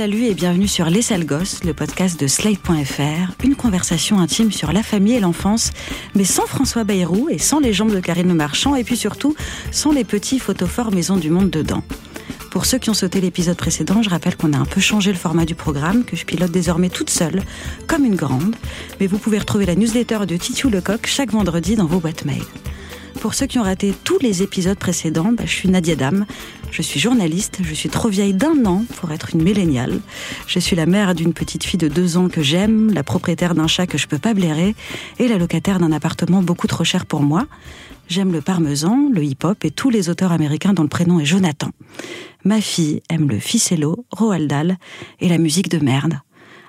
Salut et bienvenue sur Les Sales Gosses, le podcast de Slate.fr, une conversation intime sur la famille et l'enfance, mais sans François Bayrou et sans les jambes de Karine Le Marchand, et puis surtout sans les petits photophores Maison du Monde dedans. Pour ceux qui ont sauté l'épisode précédent, je rappelle qu'on a un peu changé le format du programme, que je pilote désormais toute seule, comme une grande, mais vous pouvez retrouver la newsletter de Titiou Lecoq chaque vendredi dans vos boîtes mail. Pour ceux qui ont raté tous les épisodes précédents, bah, je suis Nadia Dam. Je suis journaliste, je suis trop vieille d'un an pour être une milléniale. Je suis la mère d'une petite fille de deux ans que j'aime, la propriétaire d'un chat que je peux pas blairer et la locataire d'un appartement beaucoup trop cher pour moi. J'aime le parmesan, le hip-hop et tous les auteurs américains dont le prénom est Jonathan. Ma fille aime le ficello, Roald Dahl et la musique de merde.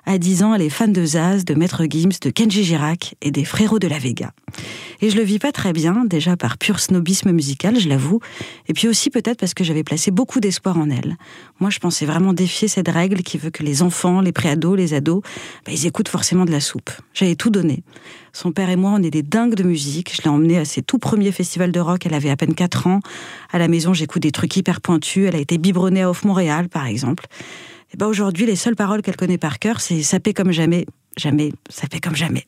À 10 ans, elle est fan de Zaz, de Maître Gims, de Kenji Girac et des Frérots de la Vega. Et je le vis pas très bien, déjà par pur snobisme musical, je l'avoue, et puis aussi peut-être parce que j'avais placé beaucoup d'espoir en elle. Moi, je pensais vraiment défier cette règle qui veut que les enfants, les préados, les ados, bah, ils écoutent forcément de la soupe. J'avais tout donné. Son père et moi, on est des dingues de musique. Je l'ai emmenée à ses tout premiers festivals de rock. Elle avait à peine 4 ans. À la maison, j'écoute des trucs hyper pointus. Elle a été biberonnée à Off Montréal, par exemple. Et ben aujourd'hui, les seules paroles qu'elle connaît par cœur, c'est ça paie comme jamais, jamais, ça fait comme jamais.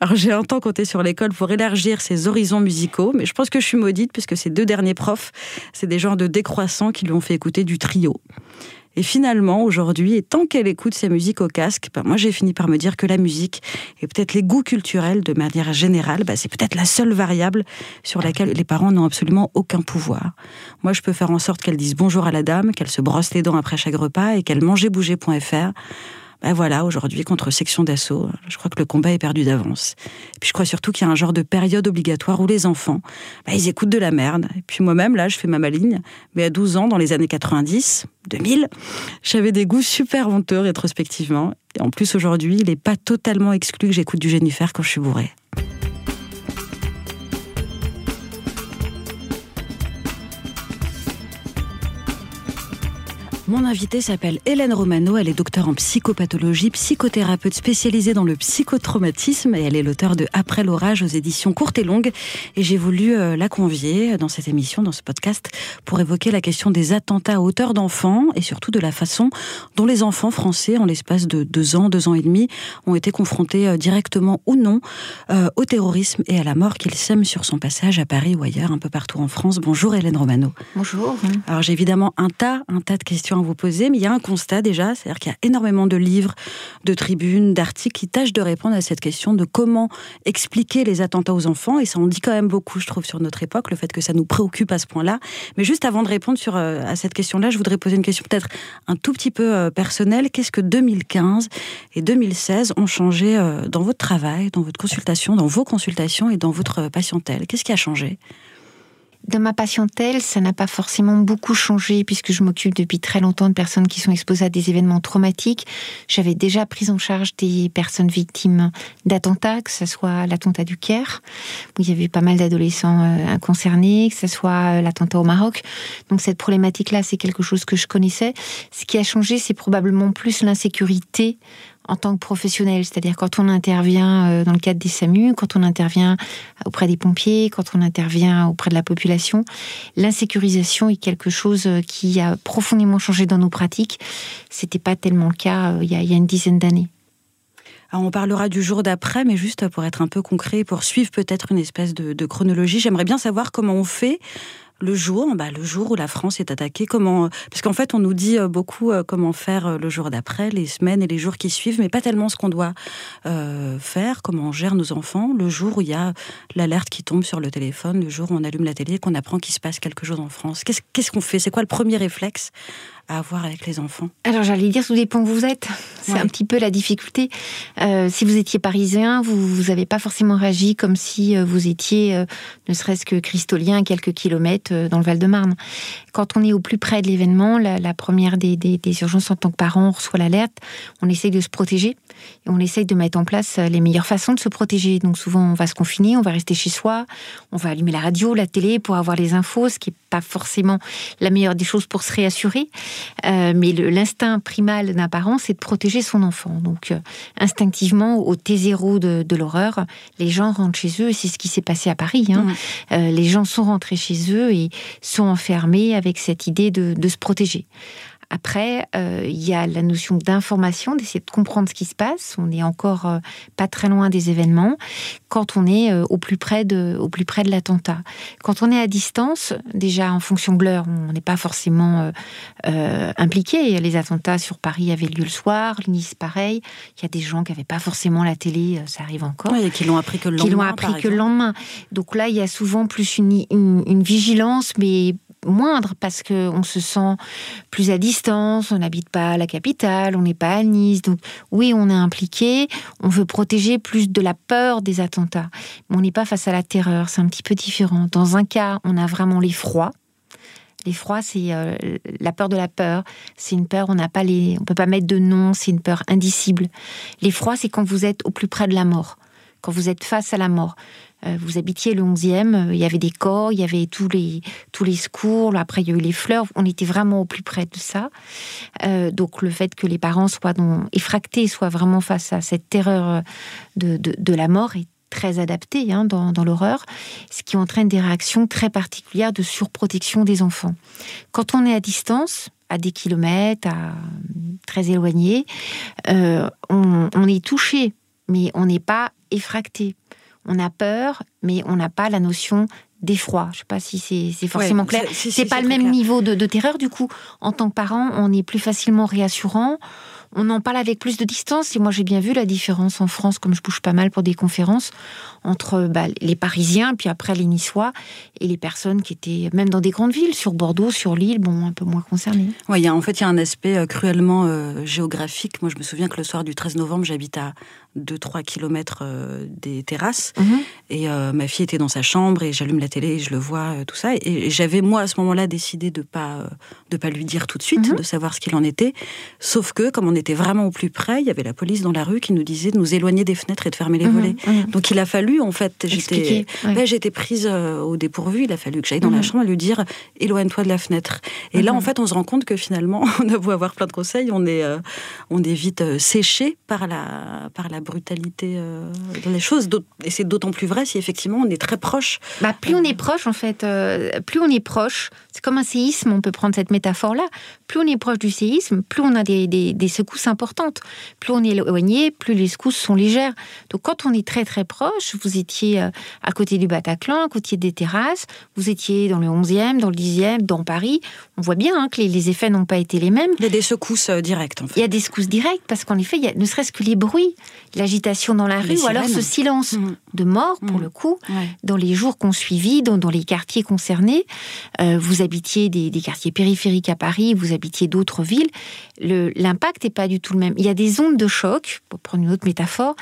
Alors j'ai longtemps compté sur l'école pour élargir ses horizons musicaux, mais je pense que je suis maudite puisque ces deux derniers profs, c'est des genres de décroissants qui lui ont fait écouter du trio. Et finalement, aujourd'hui, et tant qu'elle écoute sa musique au casque, ben moi j'ai fini par me dire que la musique et peut-être les goûts culturels de manière générale, ben c'est peut-être la seule variable sur laquelle les parents n'ont absolument aucun pouvoir. Moi, je peux faire en sorte qu'elle dise bonjour à la dame, qu'elle se brosse les dents après chaque repas et qu'elle mangeait-bouger.fr ben voilà, aujourd'hui, contre section d'assaut, je crois que le combat est perdu d'avance. Et puis je crois surtout qu'il y a un genre de période obligatoire où les enfants, ben, ils écoutent de la merde. Et puis moi-même, là, je fais ma maligne, mais à 12 ans, dans les années 90, 2000, j'avais des goûts super honteux rétrospectivement. Et en plus, aujourd'hui, il n'est pas totalement exclu que j'écoute du Jennifer quand je suis bourré. Mon invitée s'appelle Hélène Romano, elle est docteure en psychopathologie, psychothérapeute spécialisée dans le psychotraumatisme et elle est l'auteur de Après l'orage aux éditions courtes et longues. Et j'ai voulu euh, la convier dans cette émission, dans ce podcast, pour évoquer la question des attentats à hauteur d'enfants et surtout de la façon dont les enfants français, en l'espace de deux ans, deux ans et demi, ont été confrontés euh, directement ou non euh, au terrorisme et à la mort qu'ils sèment sur son passage à Paris ou ailleurs, un peu partout en France. Bonjour Hélène Romano. Bonjour. Alors j'ai évidemment un tas, un tas de questions vous poser, mais il y a un constat déjà, c'est-à-dire qu'il y a énormément de livres, de tribunes, d'articles qui tâchent de répondre à cette question de comment expliquer les attentats aux enfants, et ça en dit quand même beaucoup, je trouve, sur notre époque, le fait que ça nous préoccupe à ce point-là. Mais juste avant de répondre sur, euh, à cette question-là, je voudrais poser une question peut-être un tout petit peu euh, personnelle. Qu'est-ce que 2015 et 2016 ont changé euh, dans votre travail, dans votre consultation, dans vos consultations et dans votre patientèle? Qu'est-ce qui a changé? Dans ma patientèle, ça n'a pas forcément beaucoup changé puisque je m'occupe depuis très longtemps de personnes qui sont exposées à des événements traumatiques. J'avais déjà pris en charge des personnes victimes d'attentats, que ce soit l'attentat du Caire, où il y avait pas mal d'adolescents euh, concernés, que ce soit euh, l'attentat au Maroc. Donc cette problématique-là, c'est quelque chose que je connaissais. Ce qui a changé, c'est probablement plus l'insécurité en tant que professionnel, c'est-à-dire quand on intervient euh, dans le cadre des SAMU, quand on intervient auprès des pompiers, quand on intervient auprès de la population, l'insécurisation est quelque chose euh, qui a profondément changé dans nos pratiques. C'était pas tellement le cas euh, il y a, une dizaine d'années. on parlera du jour d'après, mais juste pour être un peu concret, pour suivre peut-être une espèce de, de chronologie, j'aimerais bien savoir comment on fait le jour, bah, le jour où la France est attaquée, comment, parce qu'en fait, on nous dit euh, beaucoup euh, comment faire euh, le jour d'après, les semaines et les jours qui suivent, mais pas tellement ce qu'on doit faire, comment on gère nos enfants, le jour où il y a l'alerte qui tombe sur le téléphone, le jour où on allume la télé et qu'on apprend qu'il se passe quelque chose en France. Qu'est-ce qu'on fait? C'est quoi le premier réflexe à avoir avec les enfants Alors j'allais dire, tout dépend où vous êtes. C'est un petit peu la difficulté. Euh, si vous étiez parisien, vous n'avez pas forcément réagi comme si euh, vous étiez, euh, ne serait-ce que cristolien, quelques kilomètres dans le Val-de-Marne. Quand on est au plus près de l'événement, la, première des, des, urgences en tant que parent, on reçoit l'alerte, on essaye de se protéger et on essaye de mettre en place les meilleures façons de se protéger. Donc souvent, on va se confiner, on va rester chez soi, on va allumer la radio, la télé pour avoir les infos, ce qui n'est pas forcément la meilleure des choses pour se réassurer. mais l'instinct primal d'un parent, c'est de protéger son enfant. Donc, euh, instinctivement, au T0 de, l'horreur, les gens rentrent chez eux, et c'est ce qui s'est passé à Paris. Hein. Euh, les gens sont rentrés chez eux et sont enfermés avec cette idée de se protéger. Après, euh, il y a la notion d'information, d'essayer de comprendre ce qui se passe. On n'est encore euh, pas très loin des événements. Quand on est euh, au plus près de, au plus près de l'attentat, quand on est à distance, déjà en fonction de l'heure, on n'est pas forcément impliqué. Les attentats sur Paris avaient lieu le soir, Nice pareil. Il y a des gens qui n'avaient pas forcément la télé, ça arrive encore. et qui l'ont appris que le lendemain. Qui l'ont appris que le lendemain. Donc là, il y a souvent plus une, une, une vigilance, mais moindre parce qu'on se sent plus à distance, on n'habite pas à la capitale, on n'est pas à Nice. Donc oui, on est impliqué, on veut protéger plus de la peur des attentats. Mais on n'est pas face à la terreur, c'est un petit peu différent. Dans un cas, on a vraiment l'effroi. L'effroi, c'est euh, la peur de la peur. C'est une peur, on n'a pas les, on peut pas mettre de nom. C'est une peur indicible. L'effroi, c'est quand vous êtes au plus près de la mort, quand vous êtes face à la mort. Euh, vous habitiez le 11e, euh, il y avait des corps, il y avait tous les, tous les secours, après il y a eu les fleurs, on était vraiment au plus près de ça. Euh, donc le fait que les parents soient effractés, soient vraiment face à cette terreur de, de, la mort est très adapté hein, dans, l'horreur, ce qui entraîne des réactions très particulières de surprotection des enfants. Quand on est à distance, à des kilomètres, à, très éloigné, on, on est touché, mais on n'est pas effracté on a peur, mais on n'a pas la notion d'effroi. Je ne sais pas si c'est forcément clair. C'est pas le même niveau de, de, terreur, du coup. En tant que parent, on est plus facilement réassurant on en parle avec plus de distance. Et moi, j'ai bien vu la différence en France, comme je bouge pas mal pour des conférences, entre bah, les Parisiens, puis après les Niçois, et les personnes qui étaient même dans des grandes villes, sur Bordeaux, sur Lille, bon, un peu moins concernées. Oui, en fait, il y a un aspect euh, cruellement euh, géographique. Moi, je me souviens que le soir du 13 novembre, j'habite à 2-3 kilomètres euh, des terrasses. Mhm. Et ma fille était dans sa chambre, et j'allume la télé, et je le vois, tout ça. Et, j'avais, moi, à ce moment-là, décidé de pas, de pas lui dire tout de suite, mhm. de savoir ce qu'il en était. Sauf que, comme on était vraiment au plus près, il y avait la police dans la rue qui nous disait de nous éloigner des fenêtres et de fermer les mhm, volets. Donc il a fallu, en fait, j'étais j'étais prise euh, au dépourvu, il a fallu que j'aille dans la chambre et lui dire éloigne-toi de la fenêtre. Et là, en fait, on se rend compte que finalement, on a beau avoir plein de conseils, on est, euh, on est vite euh, séché par la, par la brutalité des choses. Et c'est d'autant plus vrai si effectivement on est très proche. Bah, plus on est proche, en fait, plus on est proche, c'est comme un séisme, on peut prendre cette métaphore-là, plus on est proche du séisme, plus on a des, des, des secousses importantes plus on est éloigné, plus les secousses sont légères. Donc quand on est très très proche, vous étiez euh, à côté du Bataclan, à côté des terrasses, vous étiez dans le 11e, dans le 10e, dans Paris, on voit bien hein, que les, effets n'ont pas été les mêmes. Il y a des secousses euh, directes en fait. Il y a des secousses directes parce qu'en effet, il y a ne serait-ce que les bruits, l'agitation dans la rue, ou alors ce silence mmh. de mort pour mmh. le coup, dans les jours qu'on suivit, dans, dans, les quartiers concernés. Euh, vous habitiez des, des, quartiers périphériques à Paris, vous habitiez d'autres villes. L'impact n'est pas du tout le même. Il y a des ondes de choc, pour prendre une autre métaphore,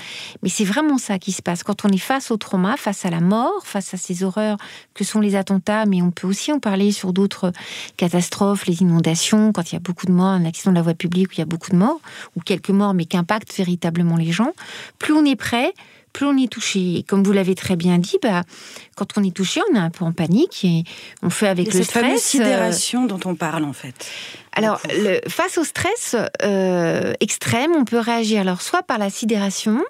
mais c'est vraiment ça qui se passe. Quand on est face au trauma, face à la mort, face à ces horreurs que sont les attentats, mais on peut aussi en parler sur d'autres catastrophes, les inondations, quand il y a beaucoup de morts, un accident de la voie publique où il y a beaucoup de morts, ou quelques morts, mais qui impactent véritablement les gens. Plus on est prêt, plus on est touché. Et comme vous l'avez très bien dit, bah, quand on est touché, on est un peu en panique et on fait avec le stress. Cette sidération dont on parle en fait. Alors, le, face au stress euh, extrême, on peut réagir alors soit par la sidération,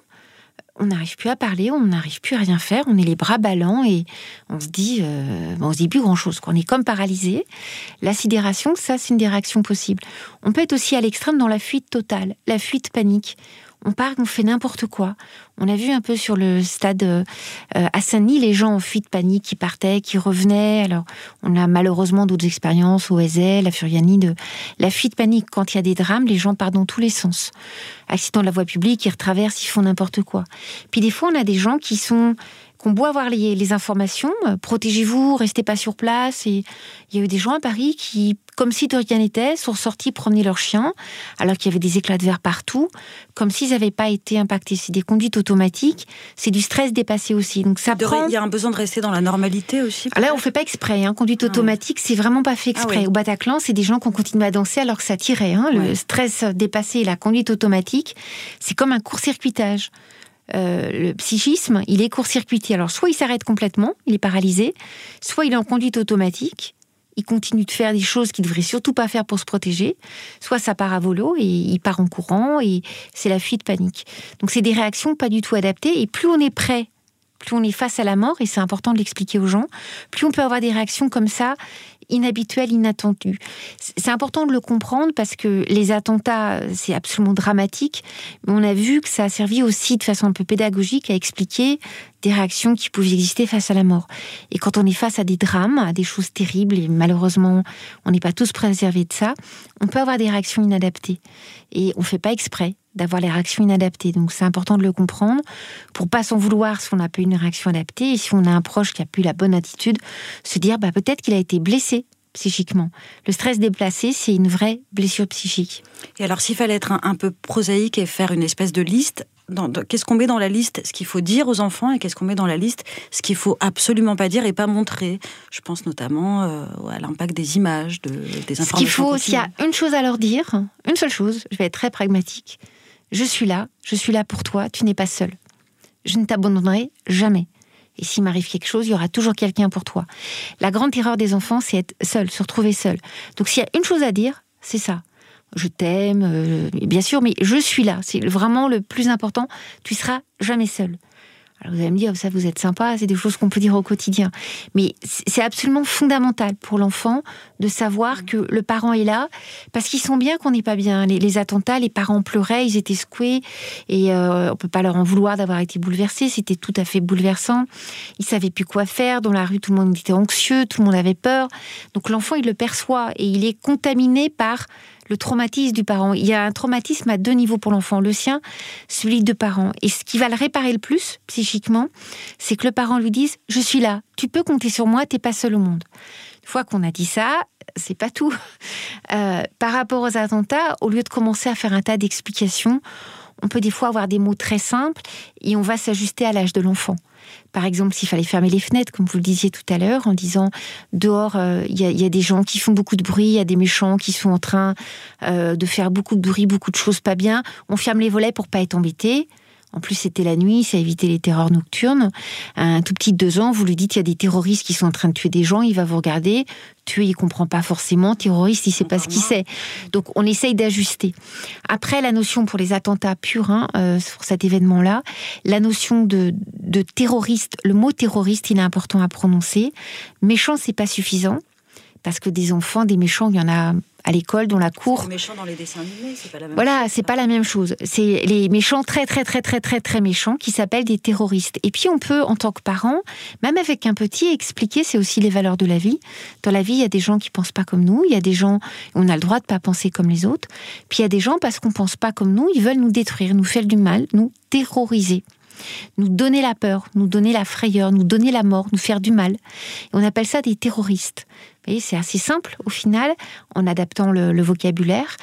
on n'arrive plus à parler, on n'arrive plus à rien faire, on est les bras ballants et on se dit, euh, on se dit plus grand chose. On est comme paralysé. La sidération, ça, c'est une des réactions possibles. On peut être aussi à l'extrême dans la fuite totale, la fuite panique on part, on fait n'importe quoi. On a vu un peu sur le stade euh, à Saint-Denis les gens en fuite panique qui partaient, qui revenaient. Alors, on a malheureusement d'autres expériences au Ezel, la Furiani, de la fuite panique. Quand il y a des drames, les gens partent dans tous les sens. Accident de la voie publique, ils retraversent, ils font n'importe quoi. Puis des fois, on a des gens qui sont qu'on beau avoir les, les informations, euh, protégez-vous, restez pas sur place. Et il y a eu des gens à Paris qui, comme si de rien n'était, sont sortis promener leur chien, alors qu'il y avait des éclats de verre partout, comme s'ils n'avaient pas été impactés. C'est des conduites automatiques, c'est du stress dépassé aussi. Donc ça Il y a un besoin de rester dans la normalité aussi. Là, on fait pas exprès. Hein. Conduite ah automatique, c'est vraiment pas fait ah exprès. Au Bataclan, c'est des gens qui ont continué à danser alors que ça tirait. Hein. Le stress dépassé et la conduite automatique, c'est comme un court-circuitage. Euh, le psychisme, il est court-circuité. Alors, soit il s'arrête complètement, il est paralysé, soit il est en conduite automatique, il continue de faire des choses qu'il devrait surtout pas faire pour se protéger, soit ça part à volo et il part en courant et c'est la fuite panique. Donc, c'est des réactions pas du tout adaptées et plus on est prêt plus on est face à la mort, et c'est important de l'expliquer aux gens, plus on peut avoir des réactions comme ça inhabituel, inattendu. C'est important de le comprendre parce que les attentats, c'est absolument dramatique, mais on a vu que ça a servi aussi de façon un peu pédagogique à expliquer des réactions qui pouvaient exister face à la mort. Et quand on est face à des drames, à des choses terribles, et malheureusement, on n'est pas tous préservés de ça, on peut avoir des réactions inadaptées. Et on ne fait pas exprès d'avoir les réactions inadaptées. Donc c'est important de le comprendre pour pas s'en vouloir si on n'a pas une réaction adaptée et si on a un proche qui a plus la bonne attitude, se dire bah, peut-être qu'il a été blessé psychiquement. Le stress déplacé, c'est une vraie blessure psychique. Et alors s'il fallait être un, peu prosaïque et faire une espèce de liste, qu'est-ce qu'on met dans la liste? Ce qu'il faut dire aux enfants et qu'est-ce qu'on met dans la liste? Ce qu'il faut absolument pas dire et pas montrer. Je pense notamment euh, à l'impact des images, de, des informations. Ce qu'il faut, s'il y a une chose à leur dire, une seule chose, je vais être très pragmatique, je suis là, je suis là pour toi, tu n'es pas seul. Je ne t'abandonnerai jamais. Et s'il m'arrive quelque chose, il y aura toujours quelqu'un pour toi. La grande erreur des enfants, c'est être seul, se retrouver seul. Donc s'il y a une chose à dire, c'est ça. Je t'aime, euh, bien sûr, mais je suis là. C'est vraiment le plus important. Tu seras jamais seul. Alors vous allez me dire, ça vous êtes sympa, c'est des choses qu'on peut dire au quotidien. Mais c'est absolument fondamental pour l'enfant de savoir que le parent est là, parce qu'ils sont bien qu'on n'est pas bien. Les, attentats, les parents pleuraient, ils étaient secoués, et euh, on peut pas leur en vouloir d'avoir été bouleversés, c'était tout à fait bouleversant. Ils savaient plus quoi faire, dans la rue tout le monde était anxieux, tout le monde avait peur. Donc l'enfant, il le perçoit, et il est contaminé par le traumatisme du parent. Il y a un traumatisme à deux niveaux pour l'enfant. Le sien, celui de parent. Et ce qui va le réparer le plus, psychiquement, c'est que le parent lui dise Je suis là, tu peux compter sur moi, t'es pas seul au monde. Une fois qu'on a dit ça, c'est pas tout. Euh, par rapport aux attentats, au lieu de commencer à faire un tas d'explications, on peut des fois avoir des mots très simples et on va s'ajuster à l'âge de l'enfant. Par exemple, s'il fallait fermer les fenêtres, comme vous le disiez tout à l'heure, en disant dehors, euh, il y, a des gens qui font beaucoup de bruit, il y a des méchants qui sont en train euh, de faire beaucoup de bruit, beaucoup de choses pas bien. On ferme les volets pour pas être embêté. En plus, c'était la nuit, ça évitait les terreurs nocturnes. Un tout petit de deux ans, vous lui dites il y a des terroristes qui sont en train de tuer des gens, il va vous regarder. Tuer, il comprend pas forcément. Terroriste, il sait pas ce qu'il sait. Donc, on essaye d'ajuster. Après, la notion pour les attentats purs, hein, euh, pour cet événement-là, la notion de, de terroriste, le mot terroriste, il est important à prononcer. Méchant, c'est pas suffisant parce que des enfants, des méchants, il y en a à l'école, dans la cour. Les méchants dans les dessins animés, c'est pas la même voilà, c'est pas la même chose. C'est les méchants très très très très très très méchants qui s'appellent des terroristes. Et puis on peut, en tant que parent, même avec un petit, expliquer, c'est aussi les valeurs de la vie. Dans la vie, il y a des gens qui pensent pas comme nous, il y a des gens, on a le droit de pas penser comme les autres. Puis il y a des gens parce qu'on pense pas comme nous, ils veulent nous détruire, nous faire du mal, nous terroriser nous donner la peur, nous donner la frayeur, nous donner la mort, nous faire du mal. Et on appelle ça des terroristes c'est assez simple au final, en adaptant le, vocabulaire.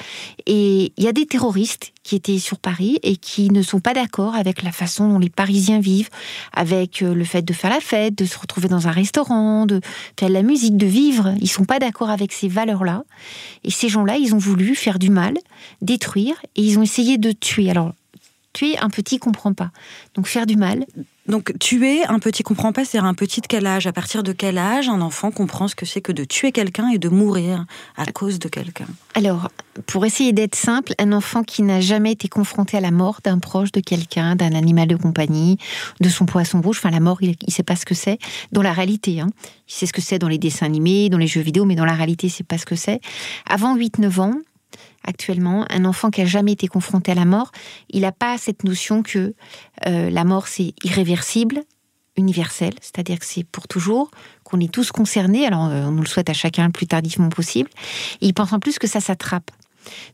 Et il y a des terroristes qui étaient sur Paris et qui ne sont pas d'accord avec la façon dont les Parisiens vivent, avec euh, le fait de faire la fête, de se retrouver dans un restaurant, de faire de la musique, de vivre. Ils sont pas d'accord avec ces valeurs-là. Et ces gens-là, ils ont voulu faire du mal, détruire, et ils ont essayé de tuer. Alors, tuer un petit comprend pas. Donc faire du mal, donc tuer un petit comprend pas, c'est-à-dire un petit de quel âge À partir de quel âge un enfant comprend ce que c'est que de tuer quelqu'un et de mourir à cause de quelqu'un Alors, pour essayer d'être simple, un enfant qui n'a jamais été confronté à la mort d'un proche de quelqu'un, d'un animal de compagnie, de son poisson rouge, enfin la mort, il ne sait pas ce que c'est, dans la réalité. Hein. Il sait ce que c'est dans les dessins animés, dans les jeux vidéo, mais dans la réalité, c'est pas ce que c'est. Avant 8-9 ans, actuellement, un enfant qui a jamais été confronté à la mort, il n'a pas cette notion que euh, la mort c'est irréversible, universel, c'est-à-dire que c'est pour toujours, qu'on est tous concernés. Alors euh, on nous le souhaite à chacun le plus tardivement possible. il pense en plus que ça s'attrape.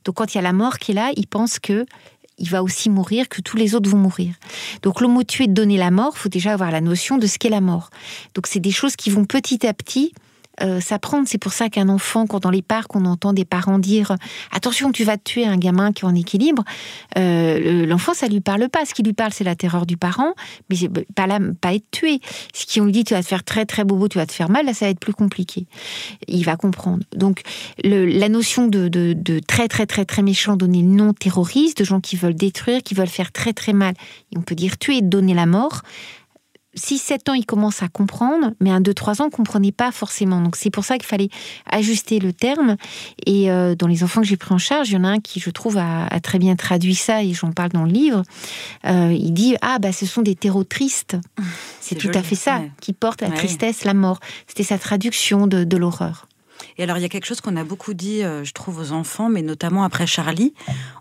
Donc quand il y a la mort qui est là, il pense que il va aussi mourir, que tous les autres vont mourir. Donc le mot tuer, donner la mort, faut déjà avoir la notion de ce qu'est la mort. Donc c'est des choses qui vont petit à petit euh, s'apprendre. C'est pour ça qu'un enfant, quand dans les parcs, on entend des parents dire attention, tu vas tuer un gamin qui est en équilibre, euh, l'enfant, ça lui parle pas. Ce qui lui parle, c'est la terreur du parent, mais pas, là, pas être tué. Ce qui on lui dit tu vas te faire très très bobo, tu vas te faire mal, là, ça va être plus compliqué. Il va comprendre. Donc la notion de, très très très très méchant, donner le nom terroriste, de gens qui veulent détruire, qui veulent faire très très mal, on peut dire tuer, donner la mort 6-7 ans, il commence à comprendre, mais un 2-3 ans, ne comprenait pas forcément. Donc c'est pour ça qu'il fallait ajuster le terme. Et euh, dans les enfants que j'ai pris en charge, il y en a un qui, je trouve, a, très bien traduit ça, et j'en parle dans le livre. Euh, il dit Ah, bah, ce sont des terreaux tristes. C'est tout à fait ça, qui portent la tristesse, la mort. C'était sa traduction de l'horreur. Et alors, il y a quelque chose qu'on a beaucoup dit, euh, je trouve, aux enfants, mais notamment après Charlie.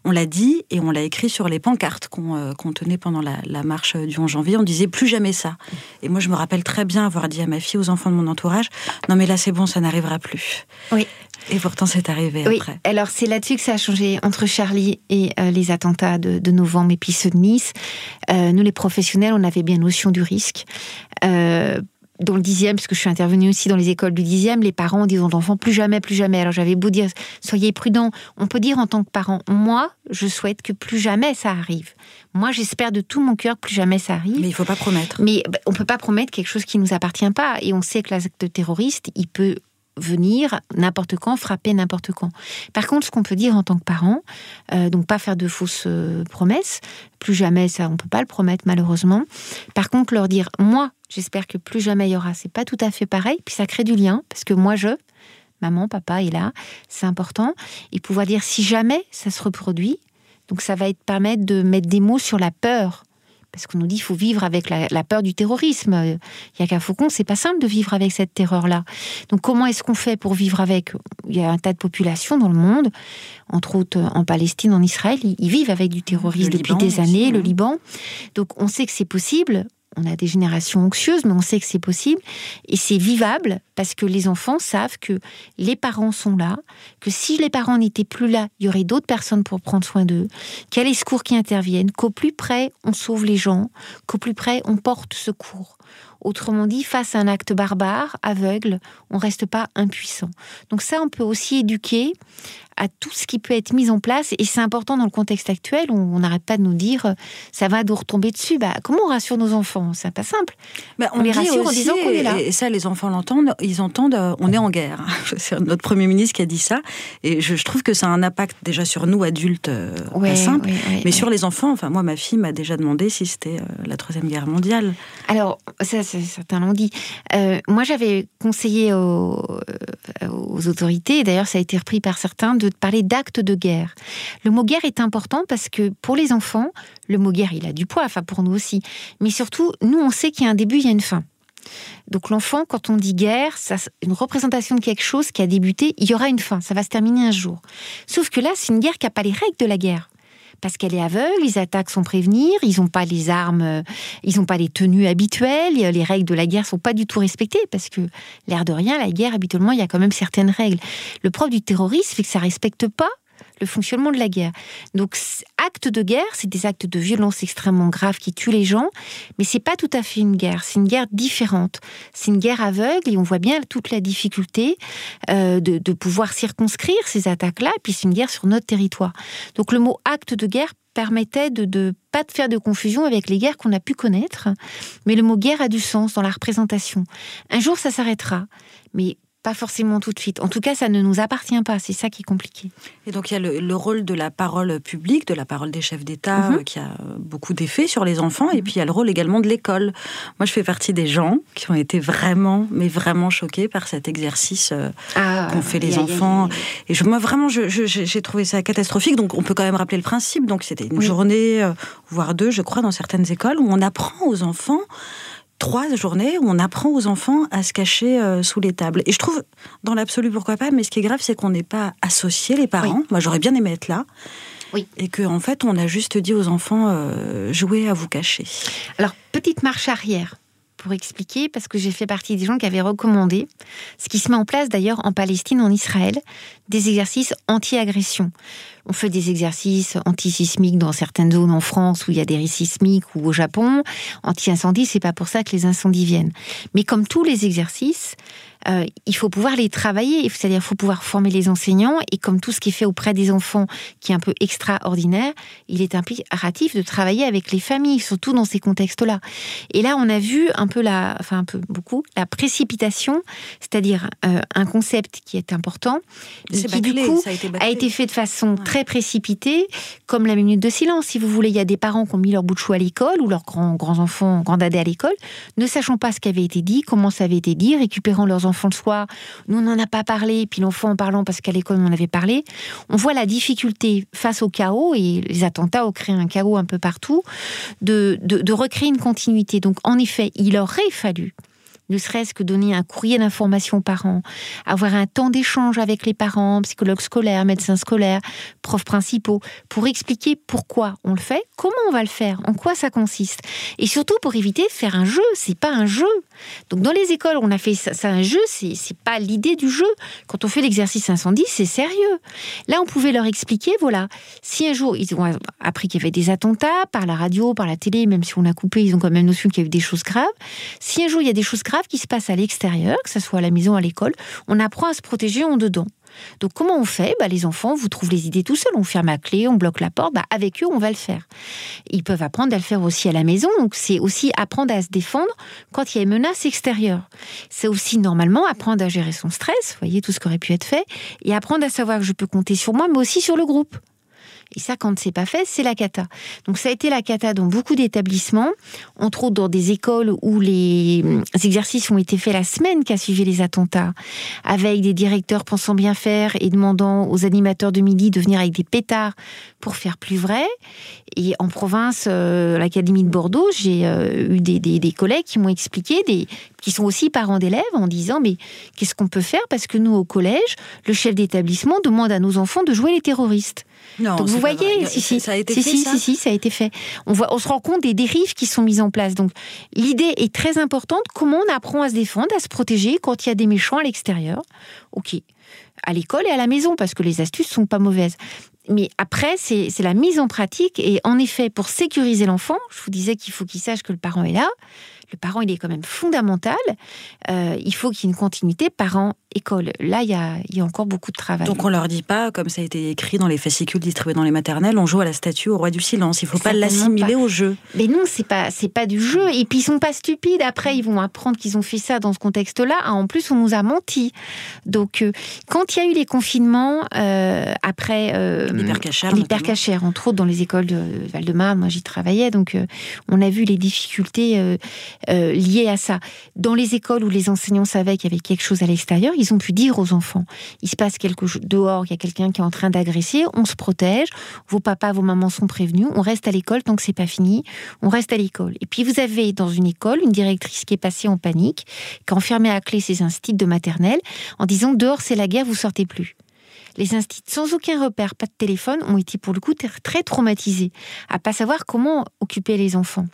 On l'a dit et on l'a écrit sur les pancartes qu'on euh, tenait pendant la, marche du 11 janvier. On disait plus jamais ça. Et moi, je me rappelle très bien avoir dit à ma fille, aux enfants de mon entourage, non mais là, c'est bon, ça n'arrivera plus. Oui. Et pourtant, c'est arrivé oui. après. Alors, c'est là-dessus que ça a changé entre Charlie et euh, les attentats de, novembre et puis ceux de Nice. nous, les professionnels, on avait bien notion du risque dans le dixième, parce que je suis intervenue aussi dans les écoles du dixième, les parents disent aux enfants plus jamais, plus jamais. Alors j'avais beau dire, soyez prudents. On peut dire en tant que parent, moi, je souhaite que plus jamais ça arrive. Moi, j'espère de tout mon cœur plus jamais ça arrive. Mais il faut pas promettre. Mais bah, on peut pas promettre quelque chose qui nous appartient pas. Et on sait que l'acte terroriste, il peut venir n'importe quand, frapper n'importe quand. Par contre, ce qu'on peut dire en tant que parent, euh, donc pas faire de fausses euh, promesses, plus jamais ça, on peut pas le promettre malheureusement. Par contre, leur dire, moi, j'espère que plus jamais il y aura, c'est pas tout à fait pareil, puis ça crée du lien, parce que moi, je, maman, papa est là, c'est important, et pouvoir dire si jamais ça se reproduit, donc ça va être permettre de mettre des mots sur la peur parce qu'on nous dit qu'il faut vivre avec la, peur du terrorisme. Il y a qu'à Faucon, c'est pas simple de vivre avec cette terreur-là. Donc comment est-ce qu'on fait pour vivre avec? Il y a un tas de populations dans le monde, entre autres en Palestine, en Israël, ils, vivent avec du terrorisme depuis des années, le. Liban. Donc on sait que c'est possible on a des générations anxieuses, mais on sait que c'est possible. Et c'est vivable parce que les enfants savent que les parents sont là, que si les parents n'étaient plus là, il y aurait d'autres personnes pour prendre soin d'eux, qu'il y a les secours qui interviennent, qu'au plus près, on sauve les gens, qu'au plus près, on porte secours. Autrement dit, face à un acte barbare, aveugle, on ne reste pas impuissant. Donc ça, on peut aussi éduquer à tout ce qui peut être mis en place. Et c'est important dans le contexte actuel où on n'arrête pas de nous dire euh, ça va nous retomber dessus. Bah, comment on rassure nos enfants? C'est pas simple. Bah, on, les rassure en disant qu'on est là. Et ça, les enfants l'entendent. Ils entendent euh, on est en guerre. C'est notre Premier ministre qui a dit ça. Et je, trouve que ça a un impact déjà sur nous, adultes, euh, pas simple. mais sur les enfants, enfin, moi, ma fille m'a déjà demandé si c'était la Troisième Guerre mondiale. Alors, ça, certains l'ont dit. moi, j'avais conseillé aux, aux autorités, d'ailleurs, ça a été repris par certains, de parler d'actes de guerre. Le mot guerre est important parce que pour les enfants, le mot guerre, il a du poids, enfin pour nous aussi. Mais surtout, nous, on sait qu'il y a un début, il y a une fin. Donc l'enfant, quand on dit guerre, c'est une représentation de quelque chose qui a débuté, il y aura une fin, ça va se terminer un jour. Sauf que là, c'est une guerre qui n'a pas les règles de la guerre parce qu'elle est aveugle, les attaques sont prévenir, ils n'ont pas les armes, euh, ils n'ont pas les tenues habituelles, les règles de la guerre sont pas du tout respectées, parce que l'air de rien, la guerre, habituellement, il y a quand même certaines règles. Le propre du terrorisme, c'est que ça respecte pas le fonctionnement de la guerre. Donc, actes de guerre, c'est des actes de violence extrêmement graves qui tuent les gens, mais c'est pas tout à fait une guerre. C'est une guerre différente. C'est une guerre aveugle et on voit bien toute la difficulté euh, de, de, pouvoir circonscrire ces attaques-là. Et puis, c'est une guerre sur notre territoire. Donc, le mot acte de guerre permettait de ne pas de faire de confusion avec les guerres qu'on a pu connaître, mais le mot guerre a du sens dans la représentation. Un jour, ça s'arrêtera, mais pas forcément tout de suite. En tout cas, ça ne nous appartient pas. C'est ça qui est compliqué. Et donc, il y a le, rôle de la parole publique, de la parole des chefs d'État, mhm. euh, qui a beaucoup d'effets sur les enfants. Et mhm. puis, il y a le rôle également de l'école. Moi, je fais partie des gens qui ont été vraiment, mais vraiment choqués par cet exercice euh, ah, qu'ont fait les enfants. et je, moi, vraiment, j'ai trouvé ça catastrophique. Donc, on peut quand même rappeler le principe. Donc, c'était une journée, euh, voire deux, je crois, dans certaines écoles, où on apprend aux enfants trois journées où on apprend aux enfants à se cacher euh, sous les tables. Et je trouve, dans l'absolu, pourquoi pas, mais ce qui est grave, c'est qu'on n'est pas associé, les parents. Moi, j'aurais bien aimé être là. Oui. Et qu'en en fait, on a juste dit aux enfants, euh, jouez à vous cacher. Alors, petite marche arrière pour expliquer, parce que j'ai fait partie des gens qui avaient recommandé, ce qui se met en place d'ailleurs en Palestine, en Israël, des exercices anti-agression. On fait des exercices anti-sismiques dans certaines zones en France où il y a des risques sismiques ou au Japon. Anti-incendie, c'est pas pour ça que les incendies viennent. Mais comme tous les exercices, euh, il faut pouvoir les travailler, c'est-à-dire il faut pouvoir former les enseignants, et comme tout ce qui est fait auprès des enfants, qui est un peu extraordinaire, il est impératif de travailler avec les familles, surtout dans ces contextes-là. Et là, on a vu un peu la, enfin un peu beaucoup, la précipitation, c'est-à-dire euh, un concept qui est important, mais qui du coup a été, fait de façon très précipitée, comme la minute de silence. Si vous voulez, il y a des parents qui ont mis leur bout de chou à l'école ou leurs grands, grands enfants, à l'école, ne sachant pas ce qui avait été dit, comment ça avait été dit, récupérant leurs enfants enfant le soir, nous n'en a pas parlé, puis l'enfant en parlant parce qu'à l'école on en avait parlé, on voit la difficulté face au chaos, et les attentats ont créé un chaos un peu partout, de recréer une continuité. Donc en effet, il aurait fallu ne serait-ce que donner un courrier d'information aux parents, avoir un temps d'échange avec les parents, psychologues scolaires, médecins scolaires, profs principaux, pour expliquer pourquoi on le fait, comment on va le faire, en quoi ça consiste, et surtout pour éviter de faire un jeu. C'est pas un jeu. Donc dans les écoles, on a fait ça, un jeu. C'est pas l'idée du jeu. Quand on fait l'exercice incendie, c'est sérieux. Là, on pouvait leur expliquer, voilà, si un jour ils ont appris qu'il y avait des attentats par la radio, par la télé, même si on a coupé, ils ont quand même notion qu'il y avait des choses graves. Si un jour il y a des choses graves qui se passe à l'extérieur, que ce soit à la maison, à l'école, on apprend à se protéger en dedans. Donc comment on fait? Bah, Les enfants, vous trouvent les idées tout seuls. On ferme la clé, on bloque la porte. Bah, avec eux, on va le faire. Ils peuvent apprendre à le faire aussi à la maison. Donc c'est aussi apprendre à se défendre quand il y a une menace extérieure. C'est aussi normalement apprendre à gérer son stress. Voyez tout ce qui aurait pu être fait. Et apprendre à savoir que je peux compter sur moi, mais aussi sur le groupe. Et ça, quand c'est pas fait, c'est la cata. Donc ça a été la cata dans beaucoup d'établissements, entre autres dans des écoles où les exercices ont été faits la semaine qui a suivi les attentats, avec des directeurs pensant bien faire et demandant aux animateurs de midi de venir avec des pétards pour faire plus vrai. Et en province, euh, l'Académie de Bordeaux, j'ai euh, eu des, des, collègues qui m'ont expliqué, des, qui sont aussi parents d'élèves, en disant mais qu'est-ce qu'on peut faire? Parce que nous, au collège, le chef d'établissement demande à nos enfants de jouer les terroristes. Non, Donc vous voyez, si, si, ça a été si, fait, si, ça si, si, ça a été fait. On, voit, on se rend compte des dérives qui sont mises en place. Donc l'idée est très importante. Comment on apprend à se défendre, à se protéger quand il y a des méchants à l'extérieur? Ok, à l'école et à la maison, parce que les astuces sont pas mauvaises. Mais après, c'est la mise en pratique. Et en effet, pour sécuriser l'enfant, je vous disais qu'il faut qu'il sache que le parent est là. Le parent, il est quand même fondamental. Euh, il faut qu'il y ait une continuité parent-école. Là, il y, a, il y, a, encore beaucoup de travail. Donc on leur dit pas, comme ça a été écrit dans les fascicules distribués dans les maternelles, on joue à la statue au roi du silence. Il faut pas l'assimiler au jeu. Mais non, c'est pas c'est pas du jeu. Et puis ils sont pas stupides. Après, ils vont apprendre qu'ils ont fait ça dans ce contexte-là. Ah, en plus, on nous a menti. Donc euh, quand il y a eu les confinements euh, après euh, l'hypercachère, entre autres dans les écoles de Val-de-Marne, moi j'y travaillais, donc euh, on a vu les difficultés euh, à ça. Dans les écoles où les enseignants savaient qu'il y avait quelque chose à l'extérieur, ils ont pu dire aux enfants il se passe quelque chose dehors, il y a quelqu'un qui est en train d'agresser, on se protège, vos papas, vos mamans sont prévenus, on reste à l'école tant que c'est pas fini, on reste à l'école. Et puis vous avez dans une école une directrice qui est passée en panique, qui a enfermé à clé ses instituts de maternelle en disant dehors c'est la guerre, vous sortez plus les instituts sans aucun repère, pas de téléphone, ont été pour le coup très traumatisés à pas savoir comment occuper les enfants.